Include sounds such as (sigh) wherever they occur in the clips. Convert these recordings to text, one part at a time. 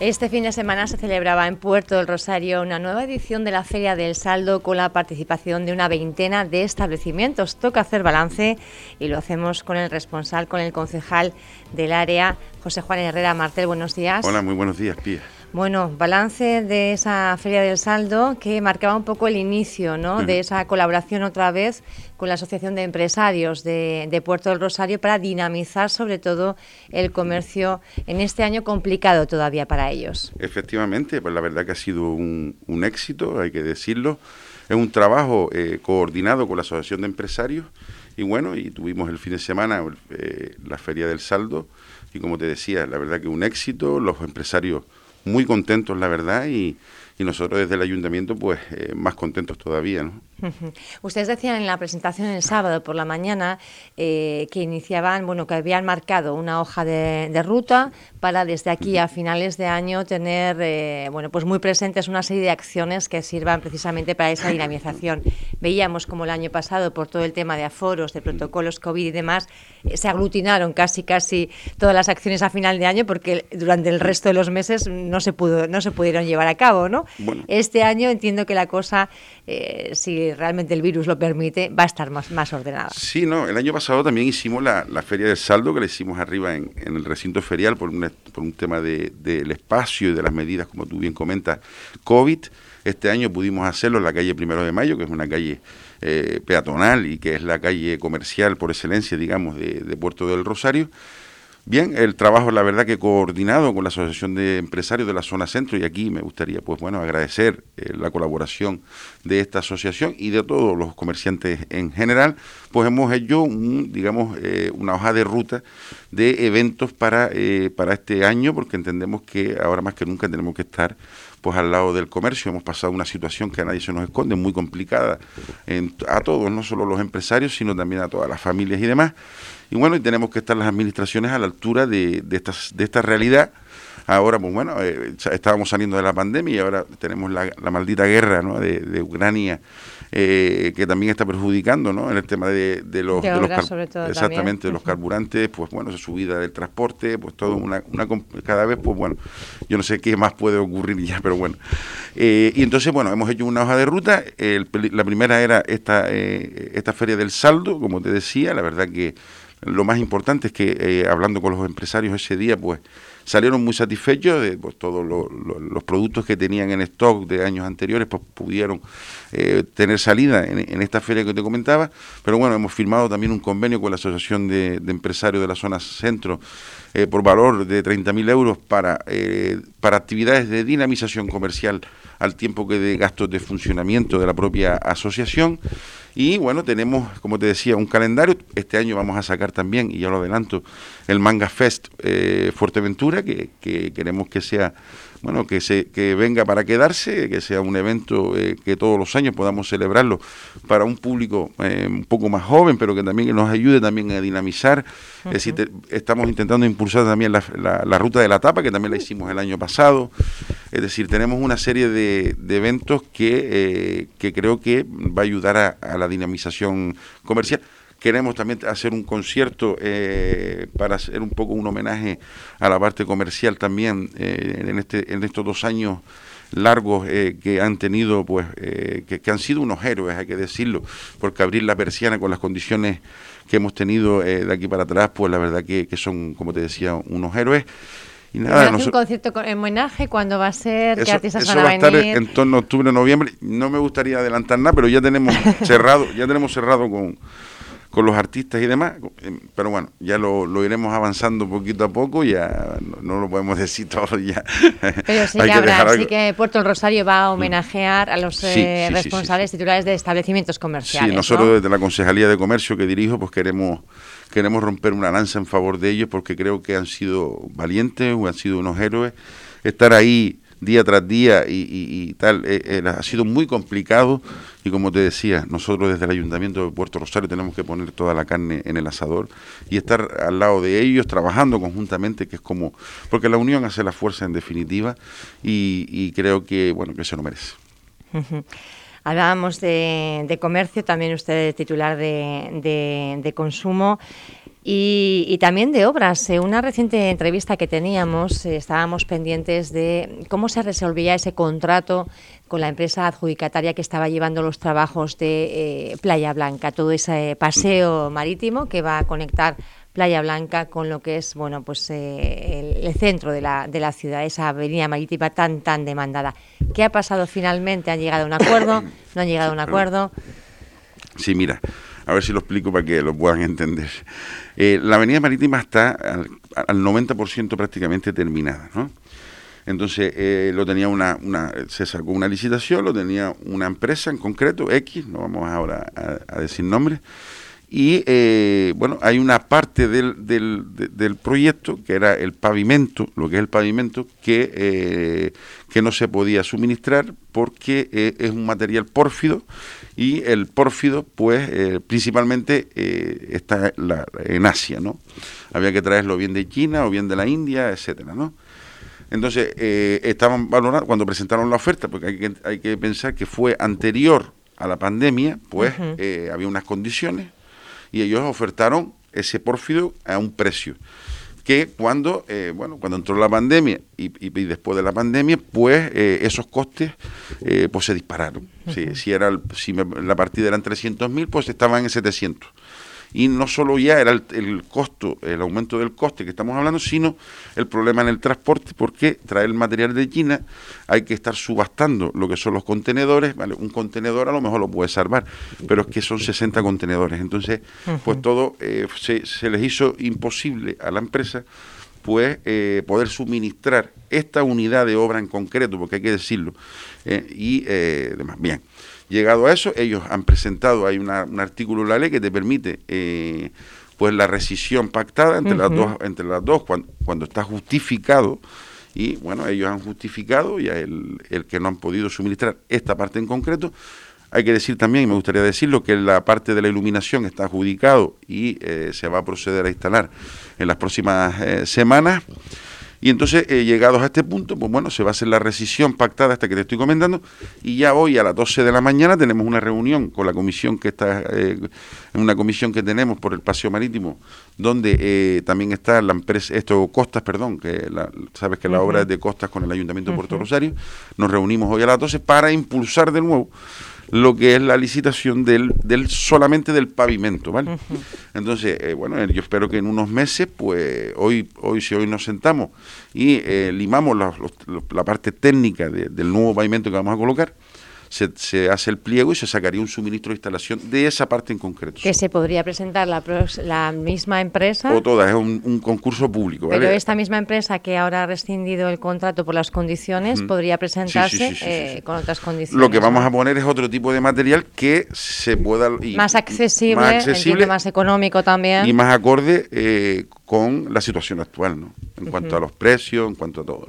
Este fin de semana se celebraba en Puerto del Rosario una nueva edición de la Feria del Saldo con la participación de una veintena de establecimientos. Toca hacer balance y lo hacemos con el responsable, con el concejal del área, José Juan Herrera Martel. Buenos días. Hola, muy buenos días, Pía. Bueno, balance de esa Feria del Saldo que marcaba un poco el inicio ¿no? de esa colaboración otra vez con la Asociación de Empresarios de, Puerto del Rosario para dinamizar sobre todo el comercio en este año complicado todavía para ellos. Efectivamente, pues la verdad que ha sido un, éxito, hay que decirlo. Es un trabajo eh, coordinado con la Asociación de Empresarios y bueno, y tuvimos el fin de semana eh, la Feria del Saldo y como te decía, la verdad que un éxito, los empresarios muy contentos, la verdad, y, y nosotros desde el ayuntamiento, pues eh, más contentos todavía. ¿no? Ustedes decían en la presentación el sábado por la mañana eh, que iniciaban, bueno, que habían marcado una hoja de, ruta para desde aquí a finales de año tener, eh, bueno, pues muy presentes una serie de acciones que sirvan precisamente para esa dinamización. Veíamos como el año pasado, por todo el tema de aforos, de protocolos COVID y demás, se aglutinaron casi, casi todas las acciones a final de año porque durante el resto de los meses no se pudo, no se pudieron llevar a cabo, ¿no? Este año entiendo que la cosa, eh, si realmente el virus lo permite, va a estar más, más ordenada. Sí, no, el año pasado también hicimos la, Feria del Saldo, que la hicimos arriba en, el recinto ferial por, por un tema del espacio y de las medidas, como tú bien comentas, COVID. Este año pudimos hacerlo en la calle Primero de Mayo, que es una calle eh, peatonal y que es la calle comercial por excelencia, digamos, de, de Puerto del Rosario. Bien, el trabajo, la verdad que coordinado con la Asociación de Empresarios de la Zona Centro y aquí me gustaría, pues bueno, agradecer eh, la colaboración de esta asociación y de todos los comerciantes en general, pues hemos hecho, un, digamos, eh, una hoja de ruta de eventos para, eh, para este año, porque entendemos que ahora más que nunca tenemos que estar pues al lado del comercio. Hemos pasado una situación que a nadie se nos esconde, muy complicada a todos, no solo los empresarios, sino también a todas las familias y demás. Y bueno, y tenemos que estar las administraciones a la altura de, de, de esta realidad. Ahora, pues bueno, eh, estábamos saliendo de la pandemia y ahora tenemos la, maldita guerra ¿no? de, de Ucrania eh, que también está perjudicando ¿no? en el tema de, los, exactamente de los carburantes pues bueno su subida del transporte pues todo una, una cada vez pues bueno yo no sé qué más puede ocurrir ya pero bueno eh, y entonces bueno hemos hecho una hoja de ruta la primera era esta esta feria del saldo como te decía la verdad que lo más importante es que eh, hablando con los empresarios ese día, pues salieron muy satisfechos de pues, todos los productos que tenían en stock de años anteriores, pues pudieron eh, tener salida en, esta feria que te comentaba. Pero bueno, hemos firmado también un convenio con la Asociación de, Empresarios de la Zona Centro eh, por valor de 30.000 euros para, para actividades de dinamización comercial al tiempo que de gastos de funcionamiento de la propia asociación. Y bueno, tenemos, como te decía, un calendario. Este año vamos a sacar también, y ya lo adelanto, el Manga Fest eh, Fuerteventura, que, que queremos que sea bueno, que, se, que venga para quedarse, que sea un evento eh, que todos los años podamos celebrarlo para un público eh, un poco más joven, pero que también nos ayude también a dinamizar. Es decir, estamos intentando impulsar también la, ruta de la tapa, que también la hicimos el año pasado. Es decir, tenemos una serie de, eventos que, eh, que creo que va a ayudar a la dinamización comercial. Queremos también hacer un concierto eh, para hacer un poco un homenaje a la parte comercial también eh, en, este, en estos dos años largos eh, que han tenido, pues, que, han sido unos héroes, hay que decirlo, porque abrir la persiana con las condiciones que hemos tenido de aquí para atrás, pues la verdad que, son, como te decía, unos héroes. Y nada, un concierto en homenaje? ¿Cuándo va a ser? ¿Qué artistas van a va a estar en torno a octubre, noviembre. No me gustaría adelantar nada, pero ya tenemos (laughs) cerrado, ya tenemos cerrado con, con los artistas y demás, em, pero bueno, ya lo, iremos avanzando poquito a poco, ya no, lo podemos (laughs) decir todo ya. Pero sí que, habrá, sí que Puerto Rosario va a homenajear a los eh, responsables titulares de establecimientos comerciales. Sí, nosotros desde la Concejalía de Comercio que dirijo, pues queremos queremos romper una lanza en favor de ellos porque creo que han sido valientes, han sido unos héroes. Estar ahí día tras día y, tal, eh, eh, ha sido muy complicado y como te decía, nosotros desde el Ayuntamiento de Puerto Rosario tenemos que poner toda la carne en el asador y estar al lado de ellos, trabajando conjuntamente, que es como, porque la unión hace la fuerza en definitiva y, creo que, bueno, que se lo merece. Hablábamos de, comercio, también usted es titular de, de consumo. Y, también de obras. En una reciente entrevista que teníamos, eh, estábamos pendientes de cómo se resolvía ese contrato con la empresa adjudicataria que estaba llevando los trabajos de eh, Playa Blanca, todo ese paseo marítimo que va a conectar Playa Blanca con lo que es bueno pues eh, el, centro de la, de la ciudad, esa avenida marítima tan tan demandada. ¿Qué ha pasado finalmente? ¿Han llegado a un acuerdo? (coughs) ¿No han llegado a un acuerdo? Sí, mira, a ver si lo explico para que lo puedan entender. Eh, la avenida marítima está al, 90% prácticamente terminada, ¿no? Entonces eh, lo tenía una, una, se sacó una licitación, lo tenía una empresa en concreto, X, no vamos ahora a, decir nombres, y eh, bueno, hay una parte del, del, del, proyecto que era el pavimento, lo que es el pavimento, que, que no se podía suministrar porque es un material pórfido y el pórfido, pues, eh, principalmente eh, está en Asia, ¿no? Había que traerlo bien de China o bien de la India, etcétera, ¿no? Entonces, eh, estaban valorando, cuando presentaron la oferta, porque hay que, hay que pensar que fue anterior a la pandemia, pues había unas condiciones y ellos ofertaron ese pórfido a un precio que cuando, eh, bueno, cuando entró la pandemia y, después de la pandemia, pues eh, esos costes eh, pues se dispararon. si, era si la partida eran 300 mil, pues estaban en 700 y no solo ya era el, costo, el aumento del coste que estamos hablando, sino el problema en el transporte, porque traer el material de China hay que estar subastando lo que son los contenedores, ¿vale? Un contenedor a lo mejor lo puede salvar, pero es que son 60 contenedores, entonces pues todo eh, se, se les hizo imposible a la empresa pues eh, poder suministrar esta unidad de obra en concreto, porque hay que decirlo, eh, y demás. Bien, Llegado a eso, ellos han presentado, hay un artículo de la ley que te permite eh, pues la rescisión pactada entre las dos, entre las dos cuando, está justificado y bueno, ellos han justificado y el, el que no han podido suministrar esta parte en concreto. Hay que decir también, y me gustaría decirlo, que la parte de la iluminación está adjudicado y eh, se va a proceder a instalar en las próximas eh, semanas. Y entonces, eh, llegados a este punto, pues bueno, se va a hacer la rescisión pactada hasta que te estoy comentando. Y ya hoy a las 12 de la mañana tenemos una reunión con la comisión que está, eh, una comisión que tenemos por el paseo marítimo, donde eh, también está la empresa, esto Costas, perdón, que sabes que la obra es de Costas con el Ayuntamiento de Puerto Rosario. Nos reunimos hoy a las 12 para impulsar de nuevo lo que es la licitación del, del solamente del pavimento, ¿vale? Entonces, eh, bueno, yo espero que en unos meses, pues hoy, hoy si hoy nos sentamos y eh, limamos la, la parte técnica del nuevo pavimento que vamos a colocar, se, hace el pliego y se sacaría un suministro de instalación de esa parte en concreto. Que se podría presentar la, la misma empresa. O todas, es un, concurso público. Pero esta misma empresa que ahora ha rescindido el contrato por las condiciones podría presentarse eh, con otras condiciones. Lo que vamos a poner es otro tipo de material que se pueda. más, accesible, más accesible, más económico también. Y más acorde eh, con la situación actual, ¿no? En cuanto a los precios, en cuanto a todo.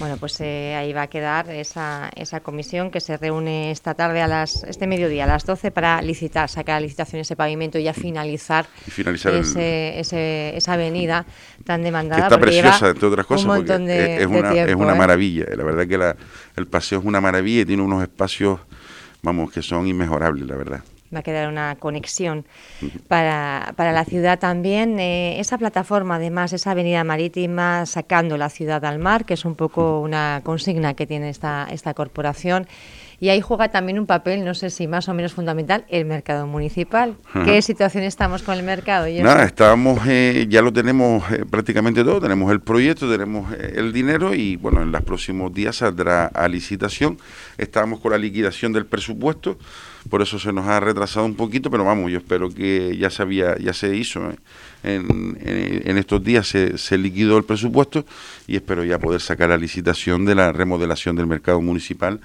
Bueno, pues eh, ahí va a quedar esa, esa comisión que se reúne esta tarde a las este mediodía a las 12 para licitar, sacar a licitación ese pavimento y ya finalizar, ese, esa avenida tan demandada. está preciosa, entre otras cosas, porque es, una, es una ¿eh? maravilla. La verdad que la, el paseo es una maravilla y tiene unos espacios, vamos, que son inmejorables, la verdad va a quedar una conexión para, para la ciudad también. Eh, esa plataforma, además, esa avenida marítima sacando la ciudad al mar, que es un poco una consigna que tiene esta, esta corporación. Y ahí juega también un papel, no sé si más o menos fundamental, el mercado municipal. ¿Qué situación estamos con el mercado? Nada, estamos, eh, ya lo tenemos eh, prácticamente todo, tenemos el proyecto, tenemos el dinero y bueno, en los próximos días saldrá a licitación. Estamos con la liquidación del presupuesto por eso se nos ha retrasado un poquito, pero vamos, yo espero que ya se había, ya se hizo, ¿eh? en, en, estos días se, se, liquidó el presupuesto y espero ya poder sacar la licitación de la remodelación del mercado municipal,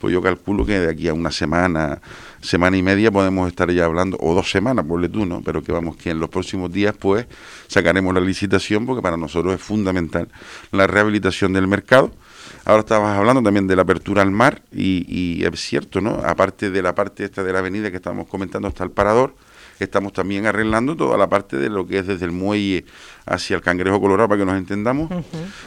pues yo calculo que de aquí a una semana, semana y media podemos estar ya hablando, o dos semanas, por tú, ¿no? Pero que vamos, que en los próximos días pues sacaremos la licitación porque para nosotros es fundamental la rehabilitación del mercado Ahora estabas hablando también de la apertura al mar y, es cierto, ¿no? Aparte de la parte esta de la avenida que estábamos comentando hasta el parador, estamos también arreglando toda la parte de lo que es desde el muelle hacia el Cangrejo Colorado, para que nos entendamos,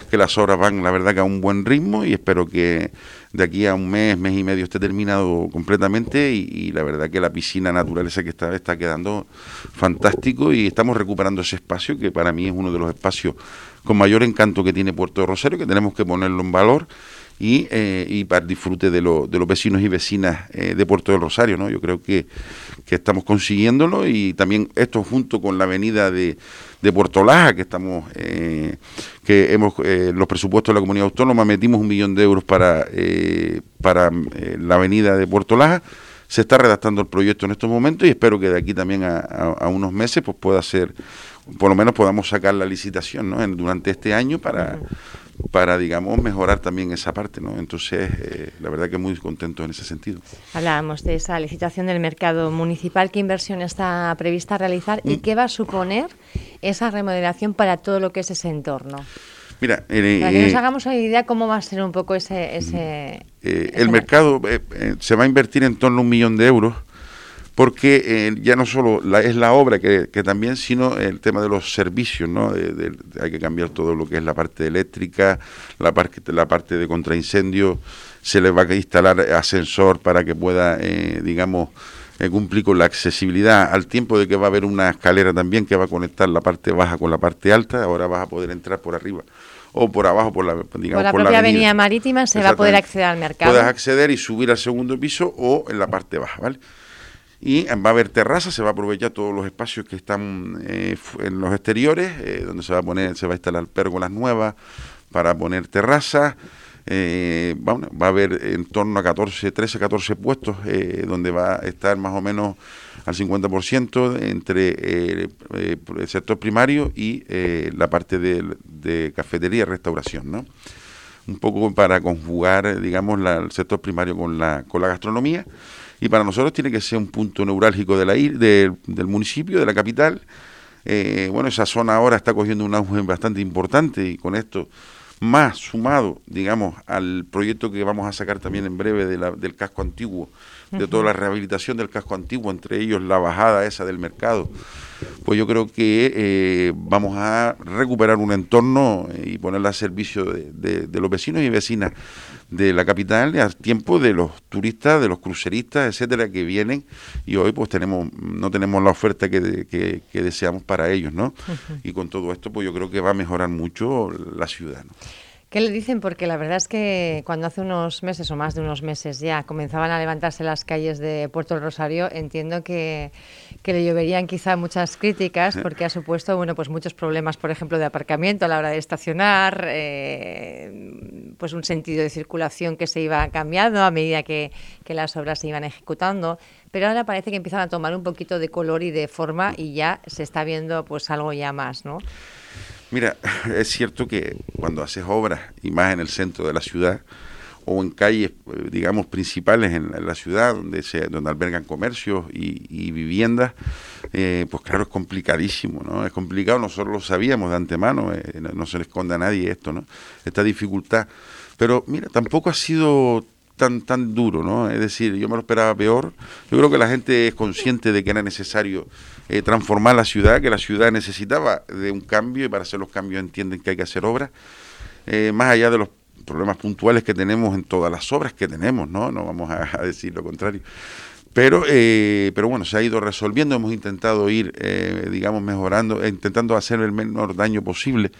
que las obras van, la verdad, que a un buen ritmo y espero que de aquí a un mes, mes y medio esté terminado completamente y, la verdad que la piscina naturaleza que está, está quedando fantástico y estamos recuperando ese espacio que para mí es uno de los espacios con mayor encanto que tiene Puerto de Rosario, que tenemos que ponerlo en valor y, eh, y para disfrute de, de los vecinos y vecinas eh, de Puerto del Rosario. ¿no? Yo creo que, que, estamos consiguiéndolo y también esto junto con la avenida de, de Puerto Laja, que estamos, eh, que hemos, los presupuestos de la comunidad autónoma metimos un millón de euros para, para la avenida de Puerto Laja. Se está redactando el proyecto en estos momentos y espero que de aquí también a, unos meses pues pueda ser, por lo menos podamos sacar la licitación ¿no? durante este año para, para, digamos, mejorar también esa parte, ¿no? Entonces, eh, la verdad que muy contento en ese sentido. Hablábamos de esa licitación del mercado municipal. ¿Qué inversión está prevista realizar y mm. qué va a suponer esa remodelación para todo lo que es ese entorno? Mira, eh, para que nos eh, hagamos una idea cómo va a ser un poco ese... ese, el mercado se va a invertir en torno a un millón de euros porque eh, ya no solo la, es la obra que, también, sino el tema de los servicios, ¿no? hay que cambiar todo lo que es la parte eléctrica, la parte, la parte de contraincendio, se le va a instalar ascensor para que pueda, eh, digamos, eh, cumplir con la accesibilidad, al tiempo de que va a haber una escalera también que va a conectar la parte baja con la parte alta, ahora vas a poder entrar por arriba o por abajo por la digamos, por la propia avenida. marítima se va a poder acceder al mercado. Puedes acceder y subir al segundo piso o en la parte baja, ¿vale? Y va a haber terrazas, se va a aprovechar todos los espacios que están eh, en los exteriores, eh, donde se va a poner, se va a instalar pérgolas nuevas para poner terrazas. Eh, va, a haber en torno a 14, 13, 14 puestos donde va a estar más o menos al 50% entre el sector primario y la parte de, cafetería y restauración, ¿no? Un poco para conjugar, digamos, el sector primario con la, con la gastronomía y para nosotros tiene que ser un punto neurálgico de la, del municipio, de la capital. Eh, bueno, esa zona ahora está cogiendo un auge bastante importante y con esto más sumado, digamos, al proyecto que vamos a sacar también en breve de del casco antiguo, de toda la rehabilitación del casco antiguo, entre ellos la bajada esa del mercado, pues yo creo que eh, vamos a recuperar un entorno y ponerla a servicio de, de los vecinos y vecinas de la capital a tiempo de los turistas, de los cruceristas, etcétera, que vienen y hoy pues tenemos no tenemos la oferta que, que, deseamos para ellos, ¿no? Y con todo esto pues yo creo que va a mejorar mucho la ciudad, ¿no? ¿Qué le dicen? Porque la verdad es que cuando hace unos meses o más de unos meses ya comenzaban a levantarse las calles de Puerto Rosario, entiendo que, le lloverían quizá muchas críticas porque ha supuesto bueno, pues muchos problemas, por ejemplo, de aparcamiento a la hora de estacionar, eh, pues un sentido de circulación que se iba cambiando a medida que, que las obras se iban ejecutando. Pero ahora parece que empiezan a tomar un poquito de color y de forma y ya se está viendo pues algo ya más, ¿no? Mira, (laughs) es cierto que cuando haces obras, y más en el centro de la ciudad, o en calles, digamos, principales en la ciudad, donde se donde albergan comercios y, viviendas, eh, pues claro, es complicadísimo, ¿no? Es complicado, nosotros lo sabíamos de antemano, eh, no, se le esconde a nadie esto, ¿no? Esta dificultad. Pero mira, tampoco ha sido tan, tan duro, ¿no? Es decir, yo me lo esperaba peor. Yo creo que la gente es consciente de que era necesario eh, transformar la ciudad, que la ciudad necesitaba de un cambio y para hacer los cambios entienden que hay que hacer obras, eh, más allá de los problemas puntuales que tenemos en todas las obras que tenemos, ¿no? No vamos a decir lo contrario. Pero, eh, pero bueno, se ha ido resolviendo, hemos intentado ir, eh, digamos, mejorando, intentando hacer el menor daño posible,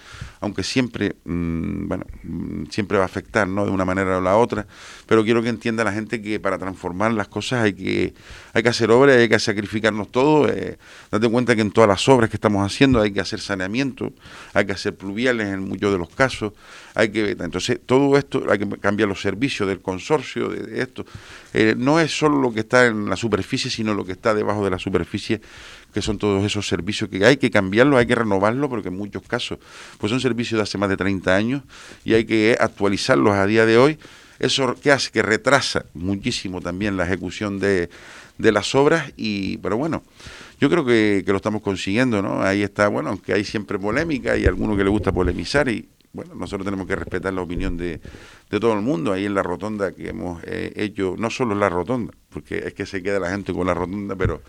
aunque siempre, mm, bueno, mm, siempre va a afectar, ¿no? De una manera o la otra, pero quiero que entienda la gente que para transformar las cosas hay que, hay que hacer obras, hay que sacrificarnos todo, eh, date cuenta que en todas las obras que estamos haciendo hay que hacer saneamiento, hay que hacer pluviales en muchos de los casos, hay que, entonces todo esto, hay que cambiar los servicios del consorcio, de esto, no es solo lo que está en la superficie, sino lo que está debajo de la superficie, que son todos esos servicios que hay que cambiarlos, hay que renovarlos, porque en muchos casos pues son servicios de hace más de 30 años y hay que actualizarlos a día de hoy. Eso que hace que retrasa muchísimo también la ejecución de, de las obras, y pero bueno, yo creo que, que, lo estamos consiguiendo, ¿no? Ahí está, bueno, aunque hay siempre polémica y a alguno que le gusta polemizar y bueno, nosotros tenemos que respetar la opinión de, de todo el mundo. Ahí en la rotonda que hemos eh, hecho, no solo en la rotonda, porque es que se queda la gente con la rotonda, pero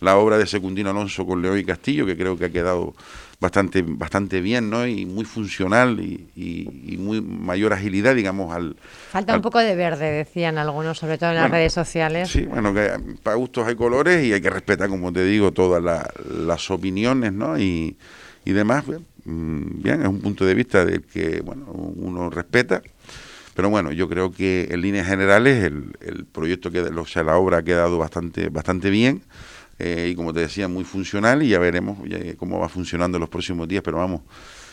la obra de Secundino Alonso con León y Castillo, que creo que ha quedado bastante bastante bien, ¿no? Y muy funcional y, y, muy mayor agilidad, digamos, al... Falta un poco de verde, decían algunos, sobre todo en las redes sociales. Sí, bueno, que para gustos hay colores y hay que respetar, como te digo, todas las opiniones, ¿no? Y, y demás, bien, es un punto de vista del que, bueno, uno respeta. Pero bueno, yo creo que en líneas generales el, el proyecto, que, o sea, la obra ha quedado bastante, bastante bien. Eh, y como te decía, muy funcional y ya veremos cómo va funcionando en los próximos días, pero vamos,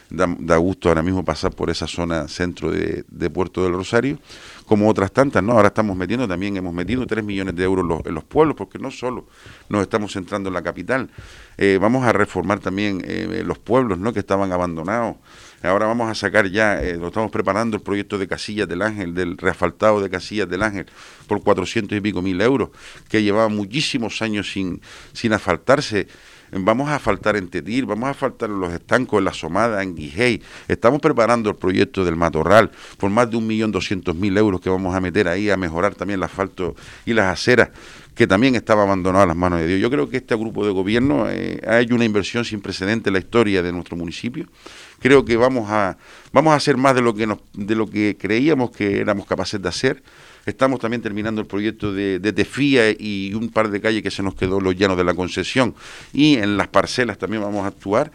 da, gusto ahora mismo pasar por esa zona centro de, Puerto del Rosario, como otras tantas, ¿no? Ahora estamos metiendo, también hemos metido 3 millones de euros en los pueblos, porque no solo nos estamos centrando en la capital, eh, vamos a reformar también eh, los pueblos, ¿no? Que estaban abandonados. Ahora vamos a sacar ya, eh, lo estamos preparando el proyecto de Casillas del Ángel, del reasfaltado de Casillas del Ángel, por 400 y pico mil euros, que llevaba muchísimos años sin, sin asfaltarse vamos a faltar en Tetir, vamos a faltar en los estancos, en la Somada, en Guijey. Estamos preparando el proyecto del Matorral por más de un millón doscientos mil euros que vamos a meter ahí a mejorar también el asfalto y las aceras que también estaba abandonado a las manos de Dios. Yo creo que este grupo de gobierno eh, ha hecho una inversión sin precedente en la historia de nuestro municipio. Creo que vamos a, vamos a hacer más de lo que de lo que creíamos que éramos capaces de hacer. Estamos también terminando el proyecto de, de Tefía y un par de calles que se nos quedó los llanos de la concesión. Y en las parcelas también vamos a actuar.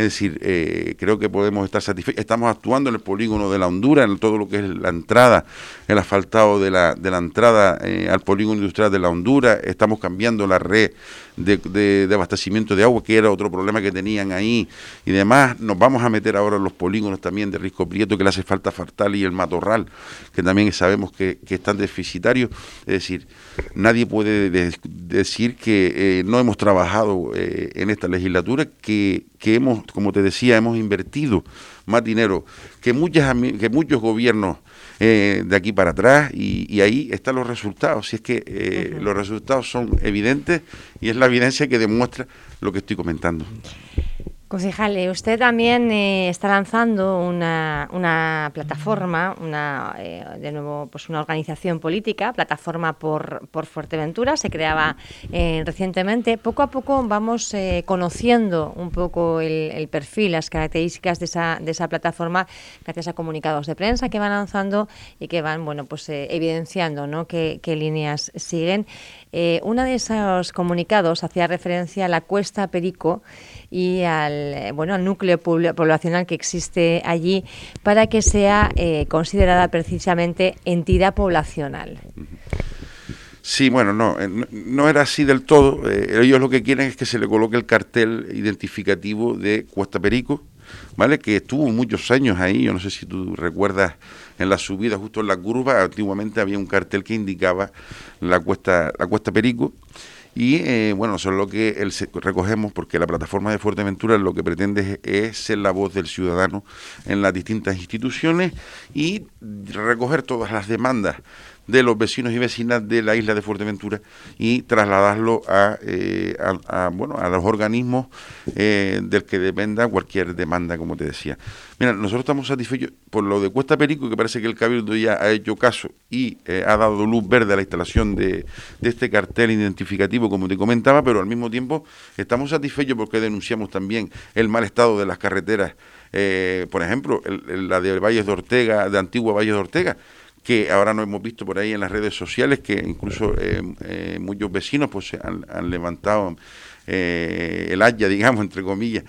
Es decir, eh, creo que podemos estar satisfechos. Estamos actuando en el polígono de la Honduras, en todo lo que es la entrada, el asfaltado de la, de la entrada eh, al polígono industrial de la Honduras. Estamos cambiando la red de, abastecimiento de agua, que era otro problema que tenían ahí y demás. Nos vamos a meter ahora en los polígonos también de Risco Prieto, que le hace falta Fartal y el Matorral, que también sabemos que, están deficitarios. Es decir, nadie puede decir que eh, no hemos trabajado en esta legislatura, que, que hemos, como te decía, hemos invertido más dinero que, muchas, que muchos gobiernos eh, de aquí para atrás y, ahí están los resultados. Si es que eh, los resultados son evidentes y es la evidencia que demuestra lo que estoy comentando. Concejal, usted también eh, está lanzando una, una plataforma, una, eh, de nuevo, pues una organización política, plataforma por, por Fuerteventura, se creaba eh, recientemente. Poco a poco vamos conociendo un poco el, perfil, las características de esa, de esa plataforma, gracias a comunicados de prensa que van lanzando y que van, bueno, pues evidenciando, ¿no? qué, qué líneas siguen. uno de esos comunicados hacía referencia a la Cuesta Perico y al, eh, bueno, al núcleo poblacional que existe allí para que sea eh, considerada precisamente entidad poblacional. Sí, bueno, no, eh, no, era así del todo. ellos lo que quieren es que se le coloque el cartel identificativo de Cuesta Perico, ¿vale? Que estuvo muchos años ahí, yo no sé si tú recuerdas en la subida, justo en la curva, antiguamente había un cartel que indicaba la Cuesta, la Cuesta Perico y eh, bueno, eso es lo que recogemos porque la plataforma de Fuerteventura lo que pretende es, ser la voz del ciudadano en las distintas instituciones y recoger todas las demandas de los vecinos y vecinas de la isla de Fuerteventura y trasladarlo a, eh, bueno, a los organismos eh, del que dependa cualquier demanda, como te decía. Mira, nosotros estamos satisfechos por lo de Cuesta Perico, que parece que el Cabildo ya ha hecho caso y eh, ha dado luz verde a la instalación de, este cartel identificativo, como te comentaba, pero al mismo tiempo estamos satisfechos porque denunciamos también el mal estado de las carreteras, por ejemplo, la de Valles de Ortega, de Antigua Valles de Ortega, que ahora no hemos visto por ahí en las redes sociales, que incluso eh, eh, muchos vecinos pues han, han levantado eh, el haya, (laughs) digamos, entre comillas,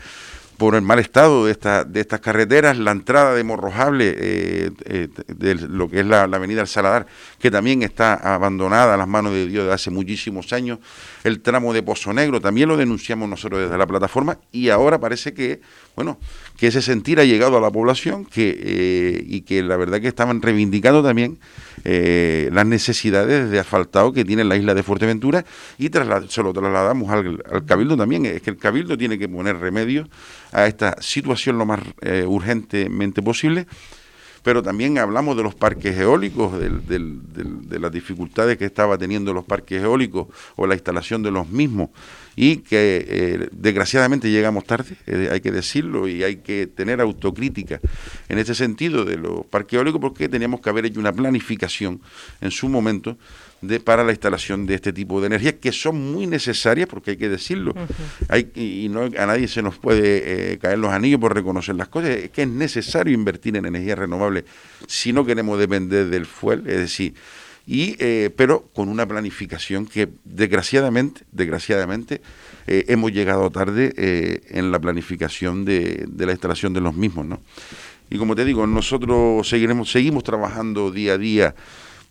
por el mal estado de, esta, de estas carreteras, la entrada de Morrojable, de lo que es la, avenida El Saladar, que también está abandonada a las manos de Dios desde hace muchísimos años, el tramo de Pozo Negro, también lo denunciamos nosotros desde la plataforma, y ahora parece que, bueno, que ese sentir ha llegado a la población que, eh, y que la verdad que estaban reivindicando también eh, las necesidades de asfaltado que tiene la isla de Fuerteventura y se lo trasladamos al, Cabildo también. Es que el Cabildo tiene que poner remedio a esta situación lo más eh, urgentemente posible pero también hablamos de los parques eólicos, de las dificultades que estaba teniendo los parques eólicos o la instalación de los mismos. Y que eh, desgraciadamente llegamos tarde, eh, hay que decirlo, y hay que tener autocrítica en este sentido de los parques eólicos porque teníamos que haber hecho una planificación en su momento de, para la instalación de este tipo de energías que son muy necesarias porque hay que decirlo. Hay, y no a nadie se nos puede eh, caer los anillos por reconocer las cosas. Es que es necesario invertir en energías renovables si no queremos depender del fuel es decir y eh, pero con una planificación que desgraciadamente desgraciadamente eh, hemos llegado tarde en la planificación de, de, la instalación de los mismos no y como te digo nosotros seguiremos seguimos trabajando día a día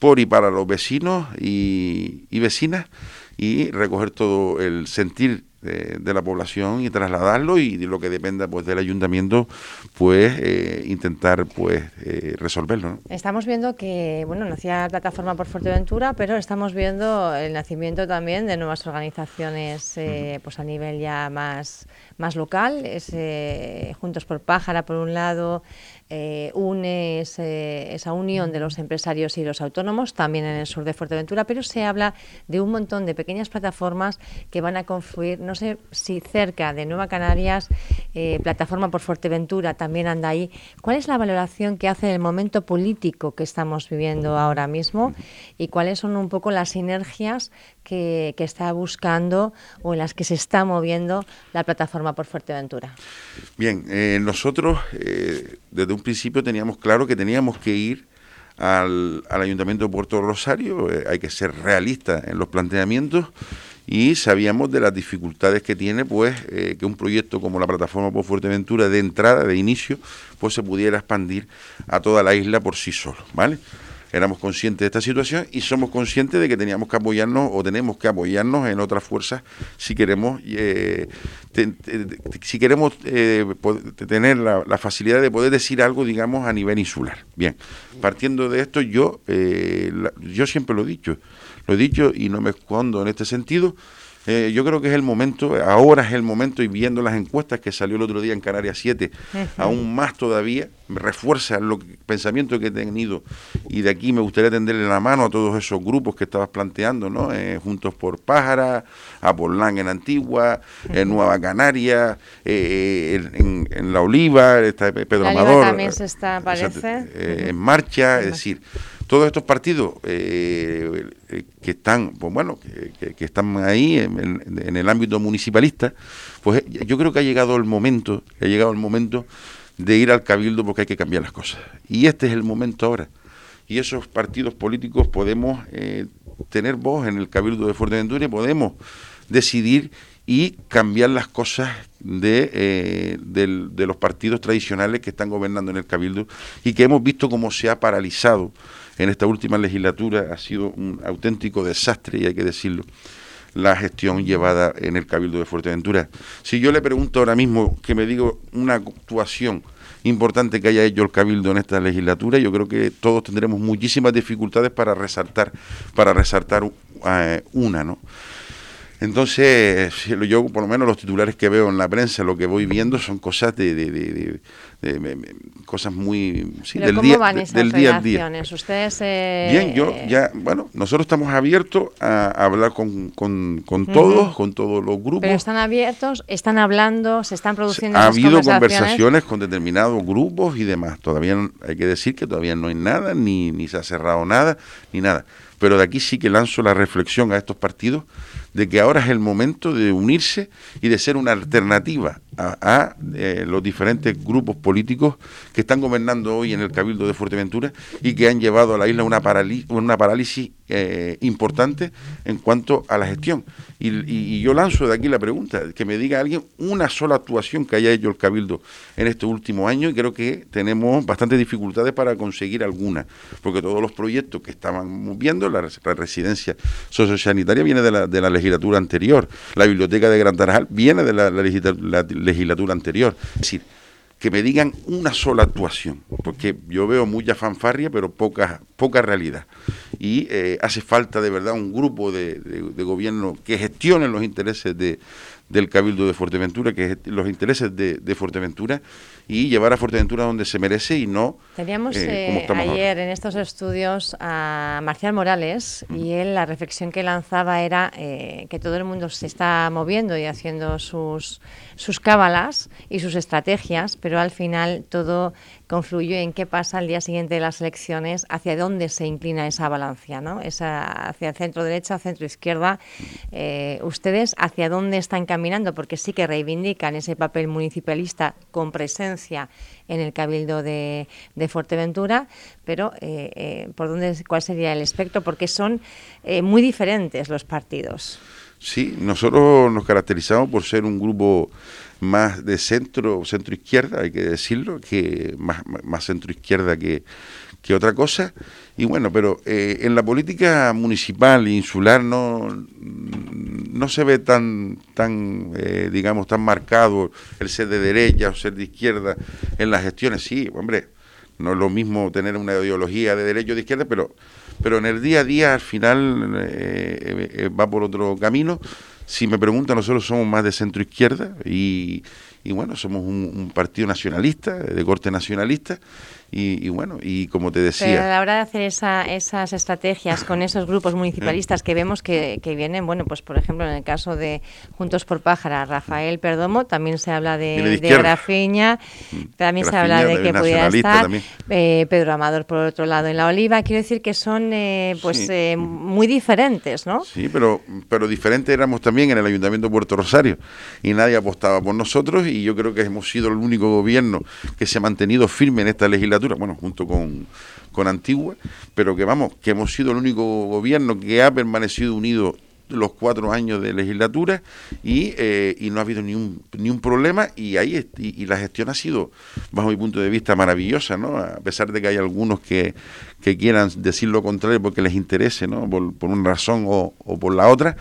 por y para los vecinos y, y vecinas y recoger todo el sentir de, la población y trasladarlo y de lo que dependa pues del ayuntamiento pues eh, intentar pues eh, resolverlo estamos viendo que bueno nacía la plataforma por Fuerteventura pero estamos viendo el nacimiento también de nuevas organizaciones eh, pues a nivel ya más más local. Es juntos por pájara por un lado eh, une esa unión de los empresarios y los autónomos, también en el sur de Fuerteventura, pero se habla de un montón de pequeñas plataformas que van a confluir, no sé si cerca de Nueva Canarias, eh, plataforma por Fuerteventura también anda ahí. ¿Cuál es la valoración que hace del momento político que estamos viviendo ahora mismo y cuáles son un poco las sinergias que, está buscando o en las que se está moviendo la plataforma por Fuerteventura? Bien, eh, nosotros eh, desde un principio teníamos claro que teníamos que ir al, Ayuntamiento de Puerto Rosario, hay que ser realista en los planteamientos y sabíamos de las dificultades que tiene pues que un proyecto como la plataforma por Fuerteventura de entrada, de inicio, pues se pudiera expandir a toda la isla por sí solo, ¿vale? éramos conscientes de esta situación y somos conscientes de que teníamos que apoyarnos o tenemos que apoyarnos en otras fuerzas si queremos eh, si queremos eh, tener la, facilidad de poder decir algo digamos a nivel insular bien partiendo de esto yo eh, yo siempre lo he dicho lo he dicho y no me escondo en este sentido eh, yo creo que es el momento, ahora es el momento, y viendo las encuestas que salió el otro día en Canarias 7, aún más todavía, refuerza el pensamiento que he tenido, y de aquí me gustaría tenderle la mano a todos esos grupos que estabas planteando, ¿no? Eh, Juntos por Pájara, a Porlán en Antigua, en Nueva Canaria, eh, en, La Oliva, está Pedro Amador. también se está, parece. en marcha, es decir todos estos partidos eh, eh, que están, pues bueno, que, están ahí en, el ámbito municipalista, pues eh, yo creo que ha llegado el momento, ha llegado el momento de ir al cabildo porque hay que cambiar las cosas. Y este es el momento ahora. Y esos partidos políticos podemos tener voz en el cabildo de Fuerteventura y podemos decidir y cambiar las cosas de, de, los partidos tradicionales que están gobernando en el Cabildo y que hemos visto cómo se ha paralizado en esta última legislatura ha sido un auténtico desastre, y hay que decirlo, la gestión llevada en el Cabildo de Fuerteventura. Si yo le pregunto ahora mismo que me diga una actuación importante que haya hecho el Cabildo en esta legislatura, yo creo que todos tendremos muchísimas dificultades para resaltar, para resaltar eh, una, ¿no? Entonces, yo por lo menos los titulares que veo en la prensa, lo que voy viendo son cosas de, de, cosas muy del día del día a día. Ustedes eh, bien, yo ya bueno, nosotros estamos abiertos a, hablar con, con, con todos, con todos los grupos. Pero están abiertos, están hablando, se están produciendo. Ha habido conversaciones con determinados grupos y demás. Todavía hay que decir que todavía no hay nada, ni ni se ha cerrado nada, ni nada. Pero de aquí sí que lanzo la reflexión a estos partidos de que ahora es el momento de unirse y de ser una alternativa a, eh, los diferentes grupos políticos que están gobernando hoy en el Cabildo de Fuerteventura y que han llevado a la isla una, una parálisis eh, importante en cuanto a la gestión. Y, yo lanzo de aquí la pregunta, que me diga alguien una sola actuación que haya hecho el Cabildo en este último año y creo que tenemos bastantes dificultades para conseguir alguna, porque todos los proyectos que estaban viendo, la, residencia sociosanitaria viene de la, de la legislatura anterior, la biblioteca de Gran Tarajal viene de la, la legislatura anterior. Es decir, que me digan una sola actuación, porque yo veo mucha fanfarria, pero poca, poca realidad. Y eh, hace falta de verdad un grupo de, gobierno que gestione los intereses de, del Cabildo de Fuerteventura, que los intereses de, Fuerteventura, y llevar a Fuerteventura donde se merece y no Teníamos eh, eh, ayer en estos estudios a Marcial Morales y él la reflexión que lanzaba era eh, que todo el mundo se está moviendo y haciendo sus, sus cábalas y sus estrategias, pero al final todo confluye en qué pasa al día siguiente de las elecciones, hacia dónde se inclina esa balanza, ¿no? Esa, hacia centro derecha, centro izquierda. ¿Ustedes hacia dónde están caminando? porque sí que reivindican ese papel municipalista con presencia en el Cabildo de, Fuerteventura, pero eh, eh, ¿por dónde, ¿cuál sería el espectro? Porque son eh, muy diferentes los partidos. Sí, nosotros nos caracterizamos por ser un grupo más de centro, centro izquierda, hay que decirlo, que más, más centro izquierda que, que otra cosa. Y bueno, pero eh, en la política municipal e insular no, no se ve tan, tan eh, digamos, tan marcado el ser de derecha o ser de izquierda en las gestiones. Sí, hombre, no es lo mismo tener una ideología de derecha o de izquierda, pero, pero en el día a día al final eh, va por otro camino. Si me preguntan, nosotros somos más de centro izquierda y, y bueno, somos un partido nacionalista, de corte nacionalista, y, bueno, y como te decía... Pero a la hora de hacer esas estrategias con esos grupos municipalistas que vemos que, que, vienen, bueno, pues por ejemplo en el caso de Juntos por Pájara, Rafael Perdomo, también se habla de, de, Grafiña, mm. también se habla de que pudiera estar eh, Pedro Amador por otro lado en La Oliva. Quiero decir que son eh, pues eh, muy diferentes, ¿no? Sí, pero, pero diferentes éramos también en el Ayuntamiento de Puerto Rosario y nadie apostaba por nosotros y yo creo que hemos sido el único gobierno que se ha mantenido firme en esta legislatura bueno, junto con, con Antigua, pero que vamos, que hemos sido el único gobierno que ha permanecido unido los cuatro años de legislatura y, eh, y no ha habido ni un, ni un problema y ahí y, la gestión ha sido, bajo mi punto de vista, maravillosa, ¿no? A pesar de que hay algunos que, que quieran decir lo contrario porque les interese, ¿no? Por, por una razón o, o por la otra,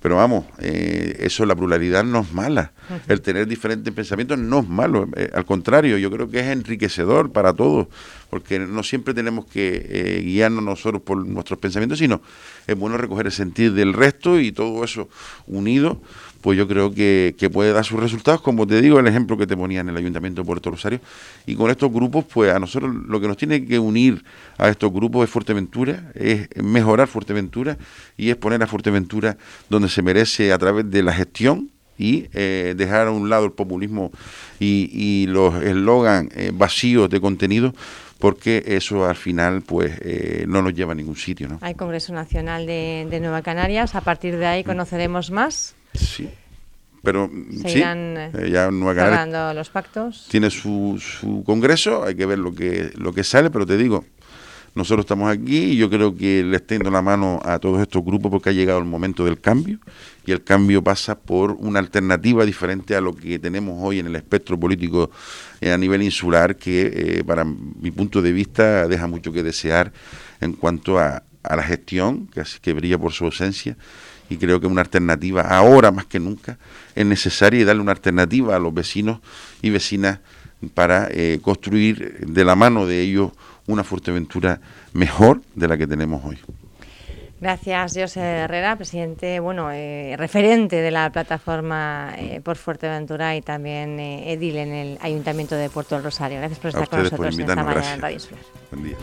pero vamos, eh, eso, la pluralidad no es mala. El tener diferentes pensamientos no es malo. Eh, al contrario, yo creo que es enriquecedor para todos, porque no siempre tenemos que eh, guiarnos nosotros por nuestros pensamientos, sino es bueno recoger el sentido del resto y todo eso unido pues yo creo que, puede dar sus resultados, como te digo, el ejemplo que te ponía en el Ayuntamiento de Puerto Rosario. Y con estos grupos, pues a nosotros lo que nos tiene que unir a estos grupos es Fuerteventura, es mejorar Fuerteventura y es poner a Fuerteventura donde se merece a través de la gestión y eh, dejar a un lado el populismo y, los eslogan eh, vacíos de contenido porque eso al final pues eh, no nos lleva a ningún sitio. ¿no? Hay Congreso Nacional de Nueva Canarias, a partir de ahí conoceremos más. Sí. Pero sí, eh, ya Nueva los pactos. Tiene su, su congreso, hay que ver lo que, lo que sale, pero te digo, nosotros estamos aquí y yo creo que le extiendo la mano a todos estos grupos porque ha llegado el momento del cambio y el cambio pasa por una alternativa diferente a lo que tenemos hoy en el espectro político eh, a nivel insular que eh, para mi punto de vista deja mucho que desear en cuanto a, a la gestión que, que brilla por su ausencia y creo que una alternativa ahora más que nunca es necesaria y darle una alternativa a los vecinos y vecinas para eh, construir de la mano de ellos una Fuerteventura mejor de la que tenemos hoy. Gracias, José Herrera, presidente, bueno, eh, referente de la plataforma eh, por Fuerteventura y también edil en el Ayuntamiento de Puerto del Rosario. Gracias por estar con nosotros esta mañana en Radio. Buen día.